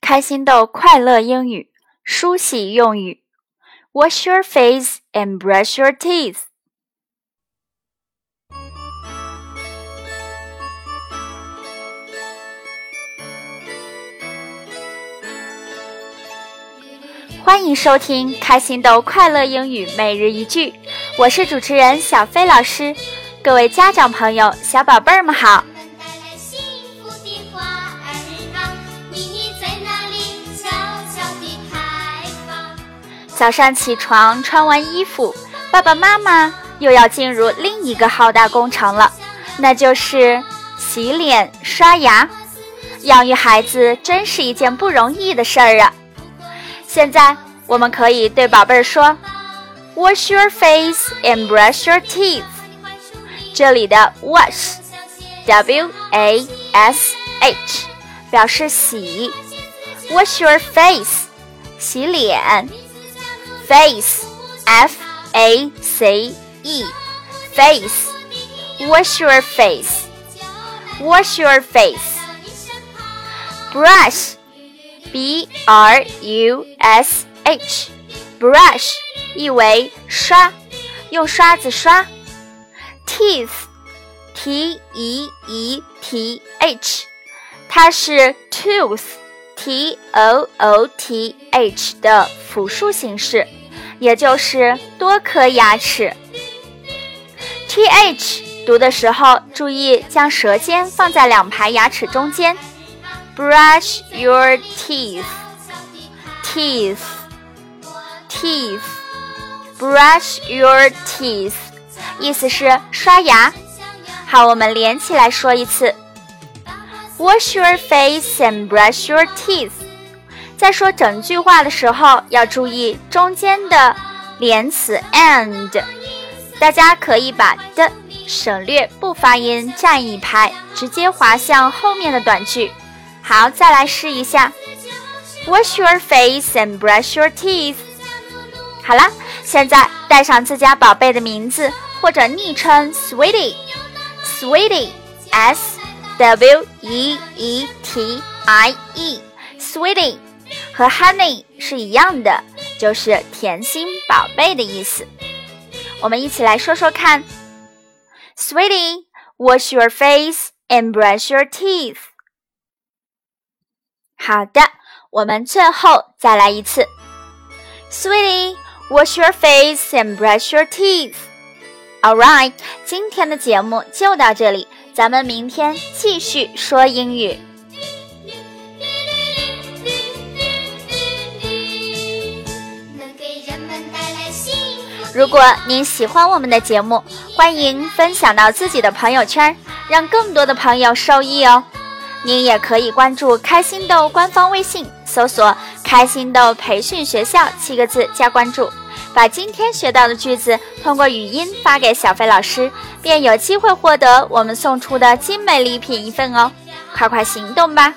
开心豆快乐英语梳洗用语：Wash your face and brush your teeth。欢迎收听开心豆快乐英语每日一句，我是主持人小飞老师。各位家长朋友、小宝贝们好！早上起床，穿完衣服，爸爸妈妈又要进入另一个浩大工程了，那就是洗脸刷牙。养育孩子真是一件不容易的事儿啊！现在我们可以对宝贝儿说：“Wash your face and brush your teeth。”这里的 wash，w a s h，表示洗。Wash your face，洗脸。Face，f a c e，face，wash your face，wash your face。Brush，b r u s h，brush，意为刷，用刷子刷。Teeth，t e e t h，它是 Tooth，t o o t h 的复数形式。也就是多颗牙齿。T H 读的时候，注意将舌尖放在两排牙齿中间。Brush your teeth, teeth, teeth. Brush your teeth，意思是刷牙。好，我们连起来说一次。Wash your face and brush your teeth. 在说整句话的时候，要注意中间的连词 and，大家可以把的省略不发音站一排，直接滑向后面的短句。好，再来试一下，Wash your face and brush your teeth。好了，现在带上自家宝贝的名字或者昵称 Sweetie，Sweetie，S W E E T I E，Sweetie。和 honey 是一样的，就是甜心宝贝的意思。我们一起来说说看，Sweetie, wash your face and brush your teeth。好的，我们最后再来一次，Sweetie, wash your face and brush your teeth。All right，今天的节目就到这里， 咱们明天继续说英语。如果您喜欢我们的节目，欢迎分享到自己的朋友圈，让更多的朋友受益哦。您也可以关注开心豆官方微信，搜索“开心豆培训学校”七个字加关注，把今天学到的句子通过语音发给小飞老师，便有机会获得我们送出的精美礼品一份哦。快快行动吧！